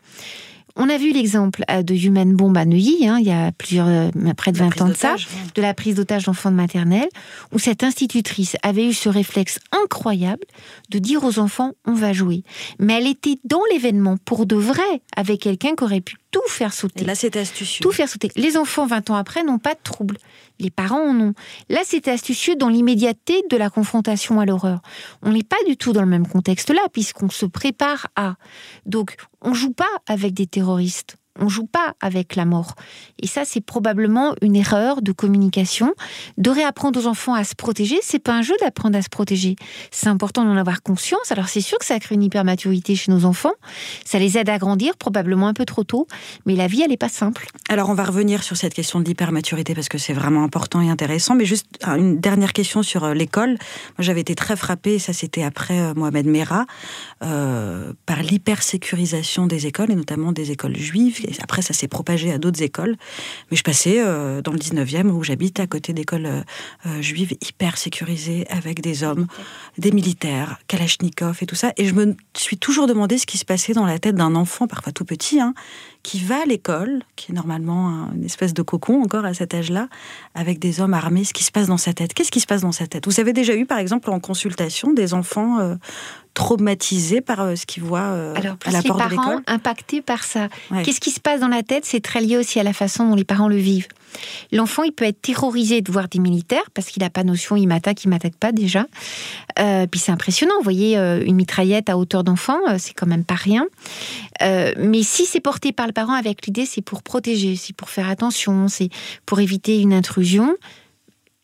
On a vu l'exemple euh, de Human Bomb à Neuilly, hein, il y a plusieurs, euh, près de 20 ans de ça, de la prise d'otage d'enfants de maternelle, où cette institutrice avait eu ce réflexe incroyable de dire aux enfants on va jouer. Mais elle était dans l'événement pour de vrai, avec quelqu'un qui aurait pu tout faire sauter. là, c'était astucieux. Tout faire sauter. Les enfants, 20 ans après, n'ont pas de troubles. Les parents en ont. Là, c'était astucieux dans l'immédiateté de la confrontation à l'horreur. On n'est pas du tout dans le même contexte là, puisqu'on se prépare à. Donc, on joue pas avec des terroristes on joue pas avec la mort. Et ça, c'est probablement une erreur de communication. De réapprendre aux enfants à se protéger, c'est pas un jeu d'apprendre à se protéger. C'est important d'en avoir conscience. Alors c'est sûr que ça crée une hypermaturité chez nos enfants. Ça les aide à grandir, probablement un peu trop tôt. Mais la vie, elle n'est pas simple. Alors on va revenir sur cette question de l'hypermaturité parce que c'est vraiment important et intéressant. Mais juste une dernière question sur euh, l'école. Moi, j'avais été très frappée, ça c'était après euh, Mohamed Merah, euh, par l'hypersécurisation des écoles et notamment des écoles juives Et après, ça s'est propagé à d'autres écoles. Mais je passais dans le 19e, où j'habite, à côté d'écoles juives hyper sécurisées, avec des hommes, des militaires, Kalachnikov et tout ça. Et je me suis toujours demandé ce qui se passait dans la tête d'un enfant, parfois tout petit, hein, qui va à l'école, qui est normalement une espèce de cocon encore à cet âge-là, avec des hommes armés, ce qui se passe dans sa tête. Qu'est-ce qui se passe dans sa tête? Vous avez déjà eu, par exemple, en consultation, des enfants euh, traumatisés par euh, ce qu'ils voient euh, à la porte de l'école? impactés par ça. Qu'est-ce qui se passe dans la tête? C'est très lié aussi à la façon dont les parents le vivent. L'enfant, il peut être terrorisé de voir des militaires parce qu'il n'a pas notion, il m'attaque, il m'attaque pas déjà. Euh, puis c'est impressionnant, vous voyez, euh, une mitraillette à hauteur d'enfant, euh, c'est quand même pas rien. mais si c'est porté par le parent avec l'idée, c'est pour protéger, c'est pour faire attention, c'est pour éviter une intrusion,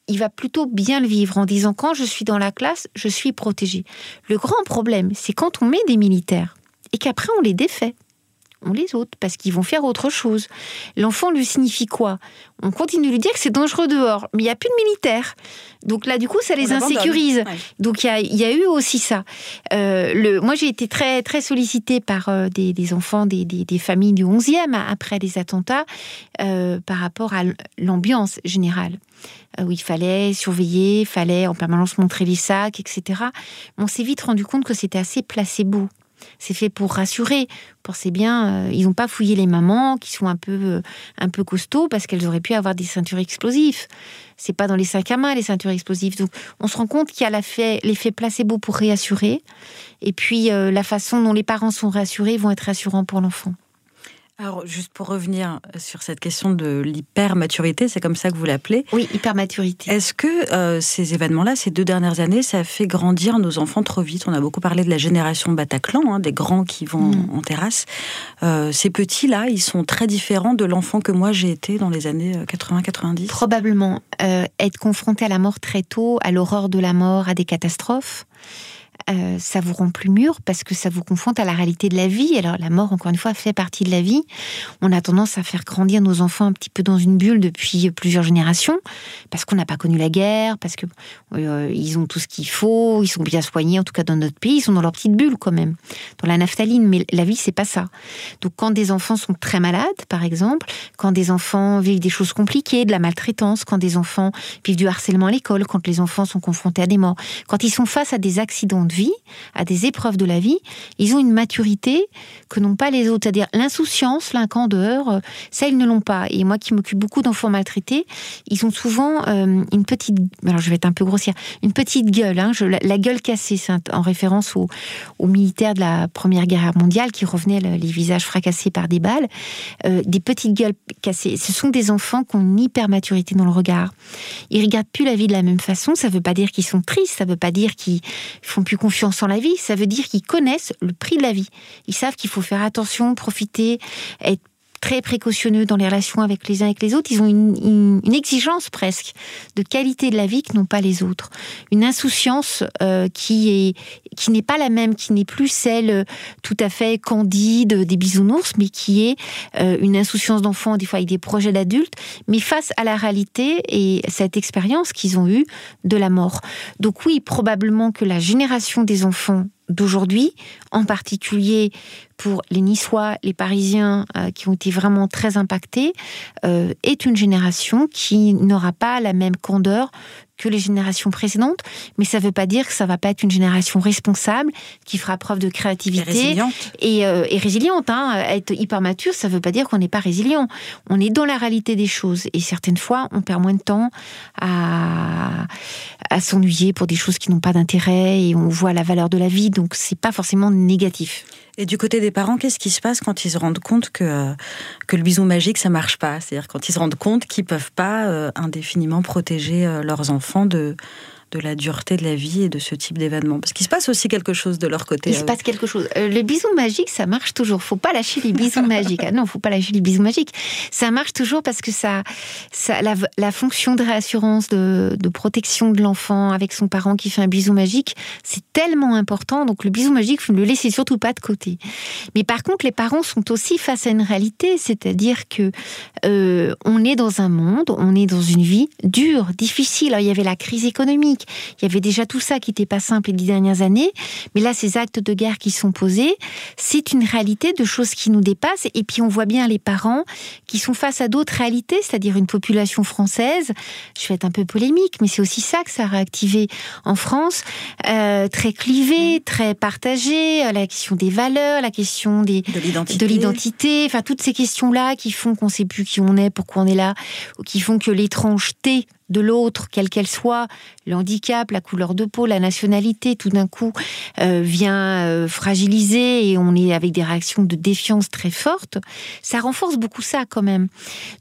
il va plutôt bien le vivre en disant quand je suis dans la classe, je suis protégé. Le grand problème, c'est quand on met des militaires et qu'après on les défait on les autres, parce qu'ils vont faire autre chose. L'enfant lui signifie quoi? On continue de lui dire que c'est dangereux dehors, mais il n'y a plus de militaires. Donc là, du coup, ça les insécurise. Donc il y, a, eu aussi ça. Euh, le, moi, j'ai été très, très sollicitée par euh, des, enfants des, familles du 11e après les attentats euh, par rapport à l'ambiance générale où il fallait surveiller, il fallait en permanence montrer les sacs, etc. On s'est vite rendu compte que c'était assez placebo c'est fait pour rassurer. Pensez bien, euh, ils n'ont pas fouillé les mamans qui sont un peu, euh, un peu costauds parce qu'elles auraient pu avoir des ceintures explosives. C'est pas dans les sacs à main les ceintures explosives. Donc on se rend compte qu'il y a l'effet placebo pour réassurer. Et puis euh, la façon dont les parents sont rassurés vont être rassurants pour l'enfant. Alors, juste pour revenir sur cette question de l'hypermaturité, c'est comme ça que vous l'appelez. Oui, hypermaturité. Est-ce que euh, ces événements-là, ces deux dernières années, ça a fait grandir nos enfants trop vite? On a beaucoup parlé de la génération Bataclan, hein, des grands qui vont mm. en terrasse. Euh, ces petits-là, ils sont très différents de l'enfant que moi j'ai été dans les années 80-90 euh, Probablement. être confronté à la mort très tôt, à l'horreur de la mort, à des catastrophes. Euh, ça vous rend plus mûr parce que ça vous confronte à la réalité de la vie. Alors la mort, encore une fois, fait partie de la vie. On a tendance à faire grandir nos enfants un petit peu dans une bulle depuis plusieurs générations parce qu'on n'a pas connu la guerre, parce que euh, ils ont tout ce qu'il faut, ils sont bien soignés, en tout cas dans notre pays, ils sont dans leur petite bulle quand même, dans la naphtaline. Mais la vie, c'est pas ça. Donc quand des enfants sont très malades, par exemple, quand des enfants vivent des choses compliquées, de la maltraitance, quand des enfants vivent du harcèlement à l'école, quand les enfants sont confrontés à des morts, quand ils sont face à des accidents vie, à des épreuves de la vie, ils ont une maturité que n'ont pas les autres. C'est-à-dire l'insouciance, l'incandeur, euh, ça, ils ne l'ont pas. Et moi qui m'occupe beaucoup d'enfants maltraités, ils ont souvent euh, une petite, alors je vais être un peu grossière, une petite gueule, hein, la, gueule cassée, c'est en référence aux, militaires de la Première Guerre mondiale qui revenaient les visages fracassés par des balles, euh, des petites gueules cassées. Ce sont des enfants qui ont une hypermaturité dans le regard. Ils regardent plus la vie de la même façon. Ça ne veut pas dire qu'ils sont tristes, ça ne veut pas dire qu'ils font plus confiance en la vie, ça veut dire qu'ils connaissent le prix de la vie. Ils savent qu'il faut faire attention, profiter, être très précautionneux dans les relations avec les uns et les autres. Ils ont une, exigence presque de qualité de la vie que n'ont pas les autres. Une insouciance euh, qui est qui n'est pas la même, qui n'est plus celle euh, tout à fait candide des bisounours, mais qui est euh, une insouciance d'enfant, des fois avec des projets d'adultes, mais face à la réalité et cette expérience qu'ils ont eue de la mort. Donc oui, probablement que la génération des enfants d'aujourd'hui, en particulier pour les Niçois, les Parisiens euh, qui ont été vraiment très impactés, euh, est une génération qui n'aura pas la même candeur que les générations précédentes, mais ça ne veut pas dire que ça va pas être une génération responsable qui fera preuve de créativité et résiliente. Et, euh, résiliente. Hein. Être hyper mature, ça ne veut pas dire qu'on n'est pas résilient. On est dans la réalité des choses et certaines fois, on perd moins de temps à, à s'ennuyer pour des choses qui n'ont pas d'intérêt et on voit la valeur de la vie, donc c'est pas forcément négatif. Et du côté des parents, qu'est-ce qui se passe quand ils se rendent compte que, que le bisou magique, ça marche pas? C'est-à-dire quand ils se rendent compte qu'ils peuvent pas euh, indéfiniment protéger euh, leurs enfants de, de la dureté de la vie et de ce type d'événement Parce qu'il se passe aussi quelque chose de leur côté. Il se passe quelque chose. Euh, le bisou magique, ça marche toujours. Faut pas lâcher les bisous magiques. Ah non, faut pas lâcher les bisous magiques. Ça marche toujours parce que ça, ça la, fonction de réassurance, de, de protection de l'enfant avec son parent qui fait un bisou magique, c'est tellement important. Donc le bisou magique, faut ne le laisser surtout pas de côté. Mais par contre, les parents sont aussi face à une réalité, c'est-à-dire que euh, on est dans un monde, on est dans une vie dure, difficile. Alors, il y avait la crise économique Il y avait déjà tout ça qui n'était pas simple les dix dernières années. Mais là, ces actes de guerre qui sont posés, c'est une réalité de choses qui nous dépassent. Et puis, on voit bien les parents qui sont face à d'autres réalités, c'est-à-dire une population française. Je vais être un peu polémique, mais c'est aussi ça que ça a réactivé en France, euh, très clivée, très partagée, la question des valeurs, la question des, de l'identité, enfin toutes ces questions-là qui font qu'on ne sait plus qui on est, pourquoi on est là, ou qui font que l'étrangeté de l'autre, quelle qu'elle soit, le handicap, la couleur de peau, la nationalité, tout d'un coup euh, vient euh, fragiliser et on est avec des réactions de défiance très fortes, ça renforce beaucoup ça quand même.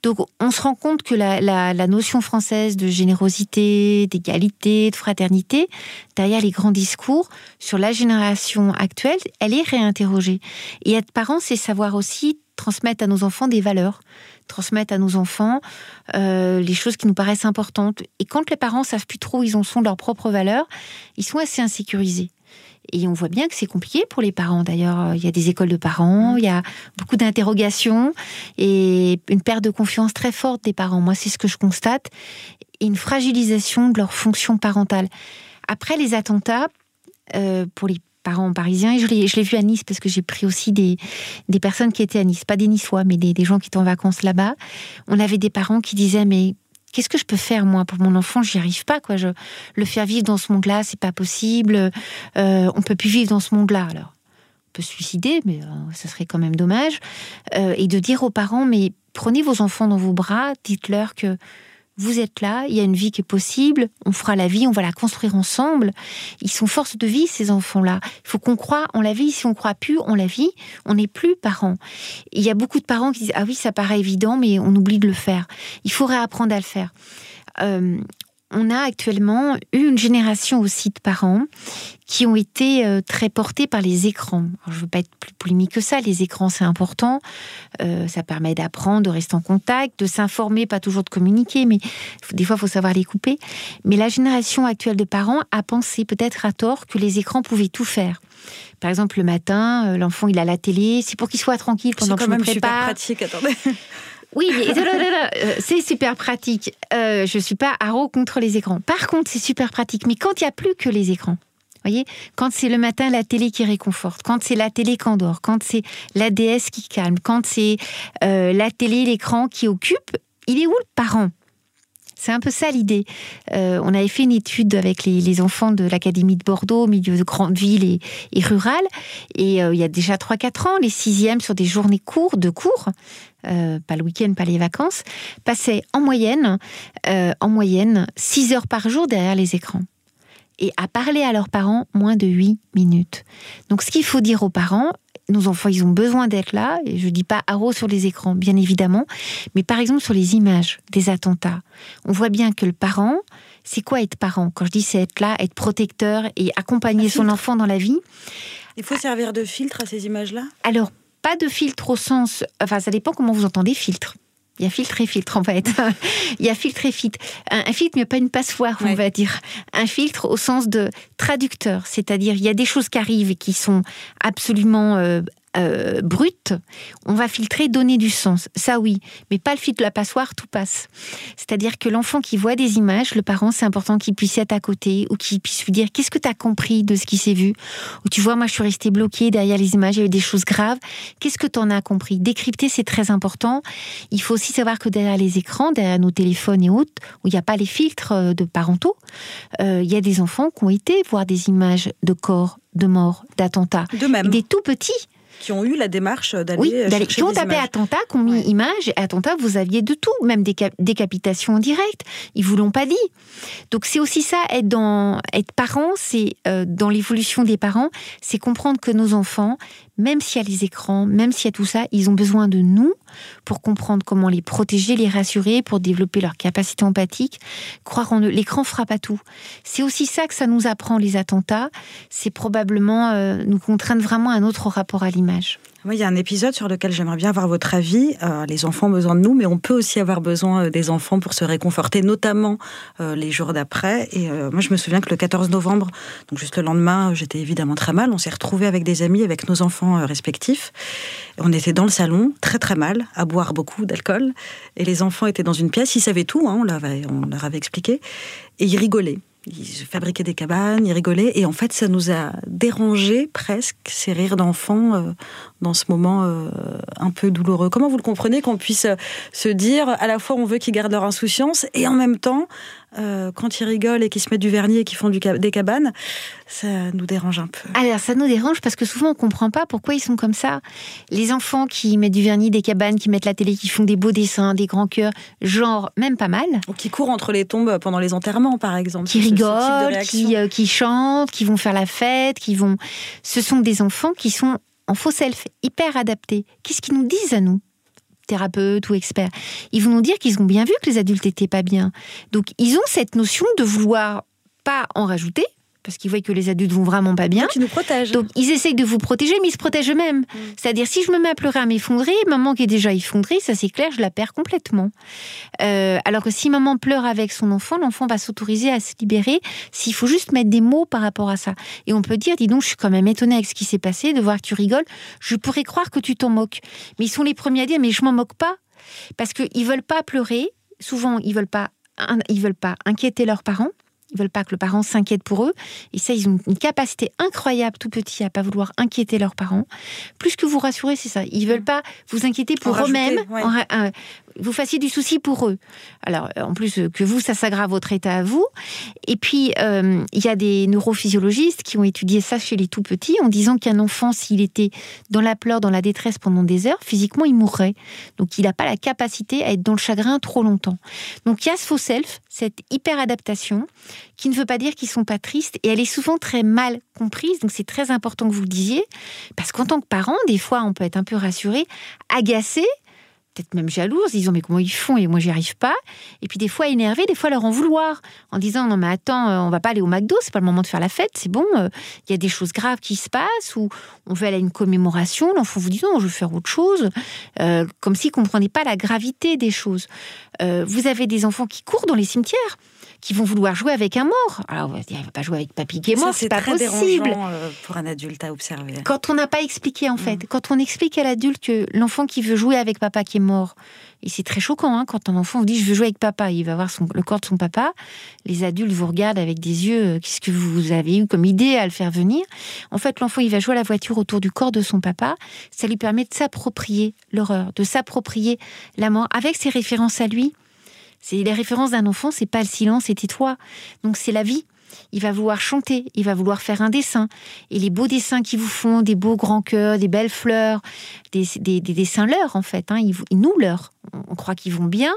Donc on se rend compte que la, la notion française de générosité, d'égalité, de fraternité, derrière les grands discours sur la génération actuelle, elle est réinterrogée. Et être parent, c'est savoir aussi transmettre à nos enfants des valeurs, transmettre à nos enfants euh, les choses qui nous paraissent importantes. Et quand les parents savent plus trop où ils en sont de leurs propres valeurs, ils sont assez insécurisés. Et on voit bien que c'est compliqué pour les parents. D'ailleurs, il y a des écoles de parents, il y a beaucoup d'interrogations et une perte de confiance très forte des parents. Moi, c'est ce que je constate. Et une fragilisation de leur fonction parentale. Après les attentats, euh, pour les parents parisiens. Et je l'ai vu à Nice parce que j'ai pris aussi des, des personnes qui étaient à Nice, pas des Niçois, mais des, des gens qui étaient en vacances là-bas. On avait des parents qui disaient mais qu'est-ce que je peux faire moi pour mon enfant? J'y arrive pas quoi. Je le faire vivre dans ce monde-là, c'est pas possible. Euh, on peut plus vivre dans ce monde-là. Alors on peut se suicider, mais euh, ça serait quand même dommage. Euh, et de dire aux parents mais prenez vos enfants dans vos bras, dites-leur que vous êtes là, il y a une vie qui est possible, on fera la vie, on va la construire ensemble. Ils sont force de vie, ces enfants-là. Il faut qu'on croit en la vie. Si on croit plus en la vie, on n'est plus parents. Il y a beaucoup de parents qui disent Ah oui, ça paraît évident, mais on oublie de le faire. Il faudrait apprendre à le faire. Euh, on a actuellement eu une génération aussi de parents qui ont été euh, très portés par les écrans. je ne veux pas être plus polémique que ça, les écrans c'est important, euh, ça permet d'apprendre, de rester en contact, de s'informer, pas toujours de communiquer, mais des fois il faut savoir les couper. Mais la génération actuelle de parents a pensé peut-être à tort que les écrans pouvaient tout faire. Par exemple, le matin, euh, l'enfant il a la télé, c'est pour qu'il soit tranquille pendant que je me prépare. C'est quand même super pratique, attendez. Oui, euh, c'est super pratique. Euh, je suis pas haro contre les écrans. Par contre, c'est super pratique. Mais quand il n'y a plus que les écrans, voyez, quand c'est le matin la télé qui réconforte, quand c'est la télé qui endort, quand c'est la DS qui calme, quand c'est euh, la télé, l'écran qui occupe, il est où le parent? C'est un peu ça l'idée. On avait fait une étude avec les, enfants de l'Académie de Bordeaux, au milieu de grandes villes et, rurales. Et il y a déjà 3-4 ans, les sixièmes sur des journées courtes, de cours, euh, pas le week-end, pas les vacances, passaient en moyenne, en moyenne 6 heures par jour derrière les écrans et à parler à leurs parents moins de 8 minutes. Donc ce qu'il faut dire aux parents, nos enfants, ils ont besoin d'être là. Et je dis pas haro sur les écrans, bien évidemment, mais par exemple sur les images des attentats. On voit bien que le parent, c'est quoi être parent? Quand je dis c'est être là, être protecteur et accompagner son enfant dans la vie. Il faut servir de filtre à ces images-là? Alors, pas de filtre au sens. Enfin, ça dépend comment vous entendez filtre. Il y a filtre et filtre, en fait. il y a filtre et filtre. Un, filtre, mais pas une passoire, on va dire. Un filtre au sens de traducteur, c'est-à-dire il y a des choses qui arrivent et qui sont absolument euh, euh, brute, on va filtrer, donner du sens. Ça oui, mais pas le filtre de la passoire, tout passe. C'est-à-dire que l'enfant qui voit des images, le parent, c'est important qu'il puisse être à côté ou qu'il puisse lui dire qu'est-ce que tu as compris de ce qui s'est vu? Ou tu vois, moi je suis restée bloquée derrière les images, il y avait des choses graves. Qu'est-ce que tu en as compris? Décrypter, c'est très important. Il faut aussi savoir que derrière les écrans, derrière nos téléphones et autres, où il n'y a pas les filtres euh, de parentaux, euh, il y a des enfants qui ont été voir des images de corps, de morts, d'attentats. De même. Des tout petits qui ont eu la démarche d'aller oui, d'aller, qui ont tapé attentat, qui ont mis image. Attentat, vous aviez de tout, même des décapitations en direct. Ils vous l'ont pas dit. Donc c'est aussi ça, être dans être parent, c'est euh, dans l'évolution des parents, c'est comprendre que nos enfants, même s'il y a les écrans, même s'il y a tout ça, ils ont besoin de nous pour comprendre comment les protéger, les rassurer, pour développer leur capacité empathique. Croire en eux, l'écran fera pas tout. C'est aussi ça que ça nous apprend les attentats. C'est probablement euh, nous contraindre vraiment à un autre rapport à l'image. Oui, il y a un épisode sur lequel j'aimerais bien avoir votre avis. Euh, les enfants ont besoin de nous, mais on peut aussi avoir besoin euh, des enfants pour se réconforter, notamment euh, les jours d'après. Et moi, je me souviens que le 14 novembre, donc juste le lendemain, j'étais évidemment très mal. On s'est retrouvés avec des amis, avec nos enfants respectifs. On était dans le salon, très très mal, à boire beaucoup d'alcool. Et les enfants étaient dans une pièce, ils savaient tout, hein, on, on leur avait expliqué. Et ils rigolaient. Ils fabriquaient des cabanes, ils rigolaient, et en fait, ça nous a dérangé presque ces rires d'enfants euh, dans ce moment euh, un peu douloureux. Comment vous le comprenez qu'on puisse se dire à la fois on veut qu'ils gardent leur insouciance et en même temps euh, quand ils rigolent et qu'ils se mettent du vernis et qu'ils font du, des cabanes, ça nous dérange un peu. Alors, ça nous dérange parce que souvent on comprend pas pourquoi ils sont comme ça. Les enfants qui mettent du vernis, des cabanes, qui mettent la télé, qui font des beaux dessins, des grands cœurs, genre même pas mal. Ou qui courent entre les tombes pendant les enterrements, par exemple. Qui rigolent, qui, euh, qui chantent, qui vont faire la fête, qui vont. Ce sont des enfants qui sont en faux self, hyper adaptés. Qu'est-ce qu'ils nous disent à nous? Thérapeutes ou experts, ils vont nous dire qu'ils ont bien vu que les adultes n'étaient pas bien. Donc ils ont cette notion de vouloir pas en rajouter, parce qu'ils voient que les adultes vont vraiment pas bien. Donc, ils nous protègent. Donc, ils essayent de vous protéger, mais ils se protègent eux-mêmes. Mm. C'est-à-dire, si je me mets à pleurer, à m'effondrer, maman qui est déjà effondrée, ça c'est clair, je la perds complètement. Euh, alors que si maman pleure avec son enfant, l'enfant va s'autoriser à se libérer s'il faut juste mettre des mots par rapport à ça. Et on peut dire, dis donc, je suis quand même étonnée avec ce qui s'est passé, de voir que tu rigoles. Je pourrais croire que tu t'en moques. Mais ils sont les premiers à dire, mais je m'en moque pas. Parce qu'ils veulent pas pleurer. Souvent, ils veulent pas, ils veulent pas inquiéter leurs parents. Ils veulent pas que le parent s'inquiète pour eux. Et ça, ils ont une capacité incroyable, tout petit, à pas vouloir inquiéter leurs parents. Plus que vous rassurer, c'est ça. Ils veulent pas vous inquiéter pour eux-mêmes. Vous fassiez du souci pour eux. Alors, en plus que vous, ça s'aggrave votre état à vous. Et puis, euh, il y a des neurophysiologistes qui ont étudié ça chez les tout petits en disant qu'un enfant, s'il était dans la pleure, dans la détresse pendant des heures, physiquement, il mourrait. Donc, il n'a pas la capacité à être dans le chagrin trop longtemps. Donc, il y a ce faux self, cette hyper adaptation qui ne veut pas dire qu'ils sont pas tristes et elle est souvent très mal comprise. Donc c'est très important que vous le disiez parce qu'en tant que parent, des fois on peut être un peu rassuré, agacé, peut-être même jalouse, disant mais comment ils font? Et moi j'y arrive pas. Et puis des fois énervé, des fois leur en vouloir en disant non mais attends, euh, on va pas aller au McDo, c'est pas le moment de faire la fête, c'est bon, euh, il y a des choses graves qui se passent ou on veut aller à une commémoration, l'enfant vous dit non, je veux faire autre chose, euh, comme s'il comprenait pas la gravité des choses. vous avez des enfants qui courent dans les cimetières qui vont vouloir jouer avec un mort. Alors, on va dire, il va pas jouer avec papy qui est mort, c'est pas possible. Euh, pour un adulte à observer. Quand on n'a pas expliqué, en fait, mm. quand on explique à l'adulte que l'enfant qui veut jouer avec papa qui est mort, et c'est très choquant hein, quand un enfant vous dit je veux jouer avec papa, il va voir son, le corps de son papa. Les adultes vous regardent avec des yeux, euh, qu'est-ce que vous avez eu comme idée à le faire venir? En fait, l'enfant il va jouer à la voiture autour du corps de son papa. Ça lui permet de s'approprier l'horreur, de s'approprier la mort avec ses références à lui. C'est les références d'un enfant, c'est pas le silence, c'est toi. Donc c'est la vie. Il va vouloir chanter, il va vouloir faire un dessin. Et les beaux dessins qu'ils vous font, des beaux grands cœurs, des belles fleurs, des, dessins leurs en fait, hein, ils, nous leurs. On croit qu'ils vont bien.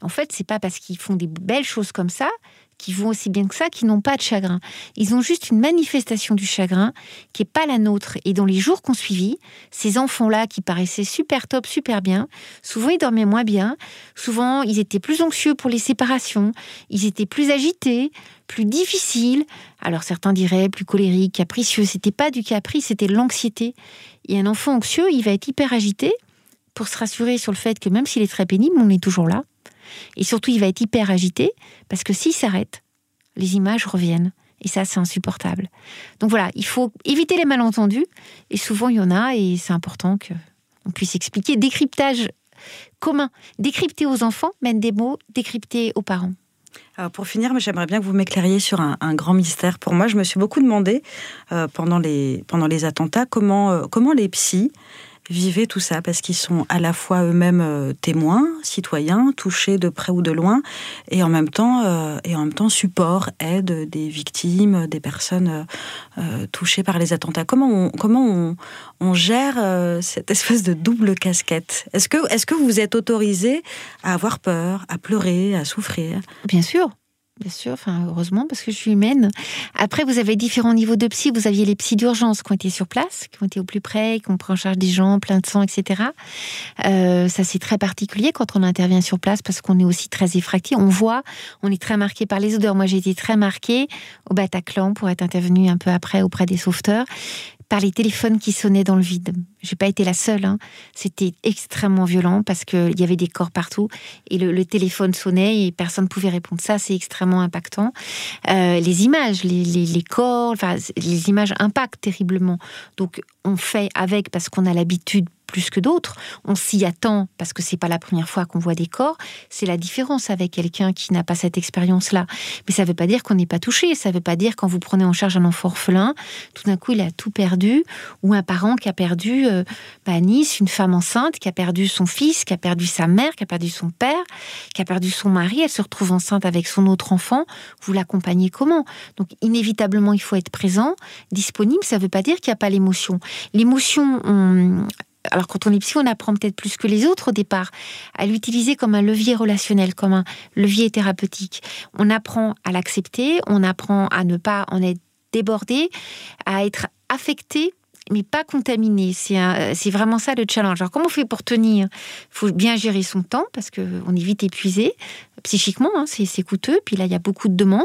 En fait, c'est pas parce qu'ils font des belles choses comme ça qui vont aussi bien que ça, qui n'ont pas de chagrin. Ils ont juste une manifestation du chagrin qui n'est pas la nôtre. Et dans les jours qu'on suivi, ces enfants-là qui paraissaient super top, super bien, souvent ils dormaient moins bien, souvent ils étaient plus anxieux pour les séparations, ils étaient plus agités, plus difficiles. Alors certains diraient plus colériques, capricieux. C'était pas du caprice, c'était de l'anxiété. Et un enfant anxieux, il va être hyper agité pour se rassurer sur le fait que même s'il est très pénible, on est toujours là. Et surtout, il va être hyper agité parce que s'il s'arrête, les images reviennent. Et ça, c'est insupportable. Donc voilà, il faut éviter les malentendus. Et souvent, il y en a, et c'est important qu'on puisse expliquer. Décryptage commun. Décrypter aux enfants, mettre des mots, décrypter aux parents. Alors pour finir, j'aimerais bien que vous m'éclairiez sur un, grand mystère. Pour moi, je me suis beaucoup demandé euh, pendant, les, pendant les attentats comment, euh, comment les psys vivaient tout ça parce qu'ils sont à la fois eux-mêmes euh, témoins, citoyens, touchés de près ou de loin, et en même temps, euh, et en même temps support, aide des victimes, des personnes euh, touchées par les attentats. Comment on, comment on, on gère cette espèce de double casquette? Est-ce que, est-ce que vous êtes autorisé à avoir peur, à pleurer, à souffrir? Bien sûr. Bien sûr, enfin heureusement parce que je suis humaine. Après, vous avez différents niveaux de psy. Vous aviez les psys d'urgence qui ont été sur place, qui ont été au plus près, qui ont pris en charge des gens, plein de sang, etc. Euh, ça c'est très particulier quand on intervient sur place parce qu'on est aussi très effracté. On voit, on est très marqué par les odeurs. Moi, j'ai été très marquée au Bataclan pour être intervenue un peu après auprès des sauveteurs par les téléphones qui sonnaient dans le vide. J'ai pas été la seule. Hein. C'était extrêmement violent parce qu'il y avait des corps partout et le, téléphone sonnait et personne ne pouvait répondre. Ça, c'est extrêmement impactant. Euh, les images, les, corps, enfin, les images impactent terriblement. Donc, on fait avec parce qu'on a l'habitude plus que d'autres. On s'y attend parce que c'est pas la première fois qu'on voit des corps. C'est la différence avec quelqu'un qui n'a pas cette expérience-là. Mais ça ne veut pas dire qu'on n'est pas touché. Ça ne veut pas dire quand vous prenez en charge un enfant orphelin, tout d'un coup il a tout perdu, ou un parent qui a perdu euh, bah, Nice, une femme enceinte qui a perdu son fils, qui a perdu sa mère, qui a perdu son père, qui a perdu son mari. Elle se retrouve enceinte avec son autre enfant. Vous l'accompagnez comment? Donc inévitablement il faut être présent, disponible. Ça ne veut pas dire qu'il n'y a pas l'émotion. L'émotion, alors quand on est psy, on apprend peut-être plus que les autres au départ à l'utiliser comme un levier relationnel, comme un levier thérapeutique. On apprend à l'accepter, on apprend à ne pas en être débordé, à être affecté mais pas contaminé. C'est vraiment ça le challenge. Alors, comment on fait pour tenir? Il faut bien gérer son temps parce qu'on est vite épuisé psychiquement, hein, c'est coûteux. Puis là, il y a beaucoup de demandes.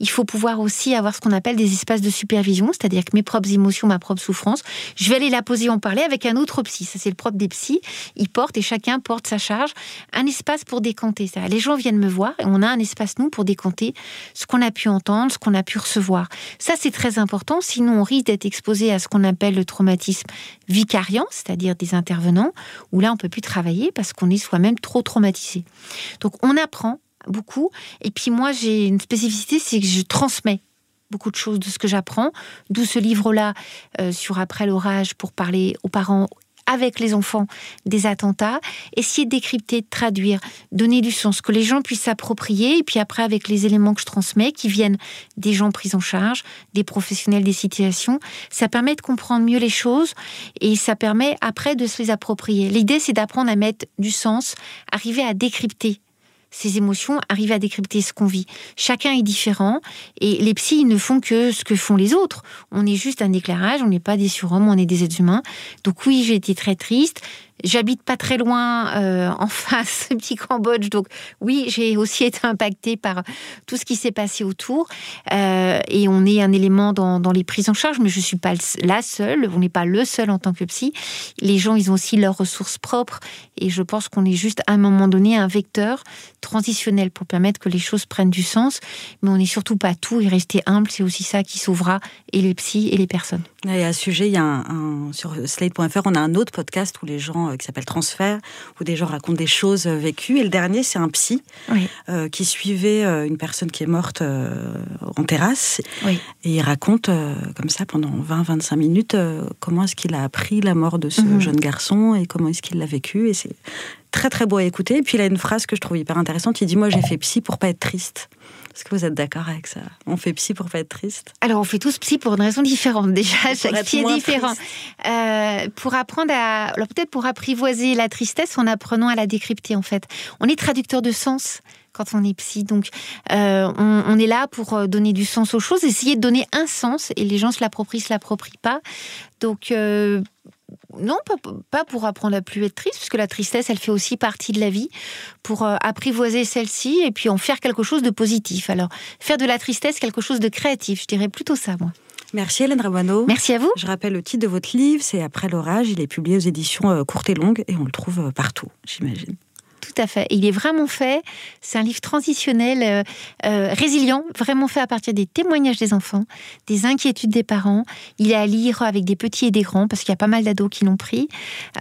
Il faut pouvoir aussi avoir ce qu'on appelle des espaces de supervision, c'est-à-dire que mes propres émotions, ma propre souffrance, je vais aller la poser, en parler avec un autre psy. Ça, c'est le propre des psys. Ils portent et chacun porte sa charge. Un espace pour décanter. Ça. Les gens viennent me voir et on a un espace, nous, pour décanter ce qu'on a pu entendre, ce qu'on a pu recevoir. Ça, c'est très important. Sinon, on risque d'être exposé à ce qu'on appelle le traumatisme vicariant, c'est-à-dire des intervenants, où là, on peut plus travailler parce qu'on est soi-même trop traumatisé. Donc, on apprend beaucoup. Et puis moi, j'ai une spécificité, c'est que je transmets beaucoup de choses de ce que j'apprends, d'où ce livre-là euh, sur Après l'orage pour parler aux parents avec les enfants des attentats, essayer de décrypter, de traduire, donner du sens, que les gens puissent s'approprier, et puis après avec les éléments que je transmets, qui viennent des gens pris en charge, des professionnels des situations, ça permet de comprendre mieux les choses, et ça permet après de se les approprier. L'idée, c'est d'apprendre à mettre du sens, arriver à décrypter ces émotions, arriver à décrypter ce qu'on vit. Chacun est différent et les psys ne font que ce que font les autres. On est juste un éclairage, on n'est pas des surhommes, on est des êtres humains. Donc oui, j'ai été très triste, J'habite pas très loin euh, en face, petit Cambodge, donc oui, j'ai aussi été impactée par tout ce qui s'est passé autour. Euh, et on est un élément dans, les prises en charge, mais je suis pas la seule, on n'est pas le seul en tant que psy. Les gens, ils ont aussi leurs ressources propres, et je pense qu'on est juste à un moment donné un vecteur transitionnel pour permettre que les choses prennent du sens. Mais on n'est surtout pas tout, et rester humble, c'est aussi ça qui sauvera les psys et les personnes. Et à ce sujet, il y a un, sur slate.fr, on a un autre podcast où les gens qui s'appelle Transfert, où des gens racontent des choses euh, vécues. Et le dernier, c'est un psy euh, qui suivait une personne qui est morte en terrasse. Et il raconte comme ça pendant 20-25 minutes comment est-ce qu'il a appris la mort de ce mhm. jeune garçon et comment est-ce qu'il l'a vécu. Et c'est très très beau à écouter. Et puis il a une phrase que je trouve hyper intéressante. Il dit Moi, j'ai fait psy pour pas être triste. Est-ce que vous êtes d'accord avec ça? On fait psy pour pas être triste? Alors, on fait tous psy pour une raison différente. Déjà, chaque psy est différent. Euh, pour apprendre à. Alors, peut-être pour apprivoiser la tristesse en apprenant à la décrypter, en fait. On est traducteur de sens quand on est psy. Donc, euh, on, est là pour euh, donner du sens aux choses, essayer de donner un sens, et les gens se l'approprient, se l'approprient pas. Donc, non, pas, pour apprendre à plus être triste, parce que la tristesse, elle fait aussi partie de la vie, pour euh, apprivoiser celle-ci et puis en faire quelque chose de positif. Alors, faire de la tristesse quelque chose de créatif, je dirais plutôt ça, moi. Merci Hélène Rabano. Merci à vous. Je rappelle le titre de votre livre, c'est Après l'orage. Il est publié aux éditions euh, courtes et longues et on le trouve euh, partout, j'imagine tout à fait. il est vraiment fait, c'est un livre transitionnel, euh, euh, résilient, vraiment fait à partir des témoignages des enfants, des inquiétudes des parents. Il est à lire avec des petits et des grands, parce qu'il y a pas mal d'ados qui l'ont pris,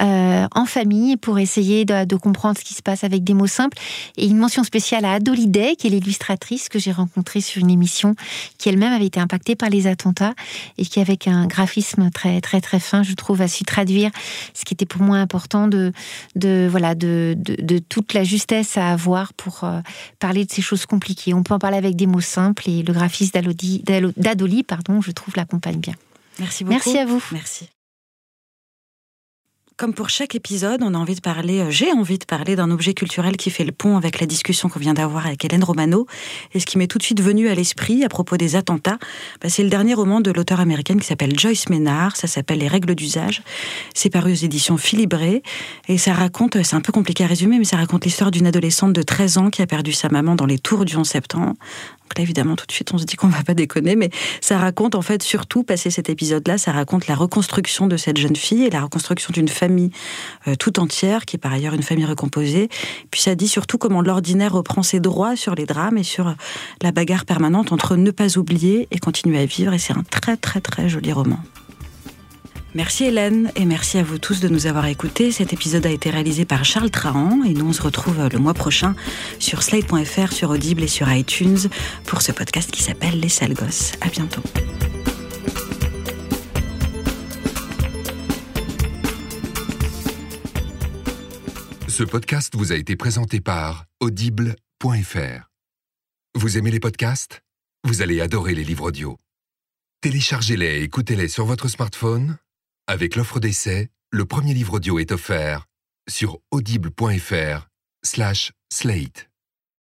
euh, en famille, pour essayer de, comprendre ce qui se passe avec des mots simples. Et une mention spéciale à Adolide, qui est l'illustratrice que j'ai rencontrée sur une émission, qui elle-même avait été impactée par les attentats, et qui, avec un graphisme très, très, très fin, je trouve, a su traduire ce qui était pour moi important de, de voilà, de, de, de toute la justesse à avoir pour euh, parler de ces choses compliquées. On peut en parler avec des mots simples et le graphiste d'Adoli, pardon, je trouve, l'accompagne bien. Merci beaucoup. Merci à vous. Merci. Comme pour chaque épisode, on a envie de parler, euh, j'ai envie de parler d'un objet culturel qui fait le pont avec la discussion qu'on vient d'avoir avec Hélène Romano. Et ce qui m'est tout de suite venu à l'esprit à propos des attentats, bah, c'est le dernier roman de l'auteur américaine qui s'appelle Joyce Maynard. Ça s'appelle Les règles d'usage. C'est paru aux éditions Philibré. Et ça raconte, c'est un peu compliqué à résumer, mais ça raconte l'histoire d'une adolescente de 13 ans qui a perdu sa maman dans les tours du 11 septembre. Donc là, évidemment, tout de suite, on se dit qu'on va pas déconner, mais ça raconte, en fait, surtout, passé cet épisode-là, ça raconte la reconstruction de cette jeune fille et la reconstruction d'une famille euh, tout entière, qui est par ailleurs une famille recomposée. Puis ça dit surtout comment l'ordinaire reprend ses droits sur les drames et sur la bagarre permanente entre ne pas oublier et continuer à vivre. Et c'est un très, très, très joli roman. Merci Hélène et merci à vous tous de nous avoir écoutés. Cet épisode a été réalisé par Charles Trahan et nous on se retrouve le mois prochain sur slate.fr, sur Audible et sur iTunes pour ce podcast qui s'appelle Les sales gosses. À bientôt. Ce podcast vous a été présenté par audible.fr. Vous aimez les podcasts? Vous allez adorer les livres audio. Téléchargez-les et écoutez-les sur votre smartphone. Avec l'offre d'essai, le premier livre audio est offert sur audible.fr slash slate.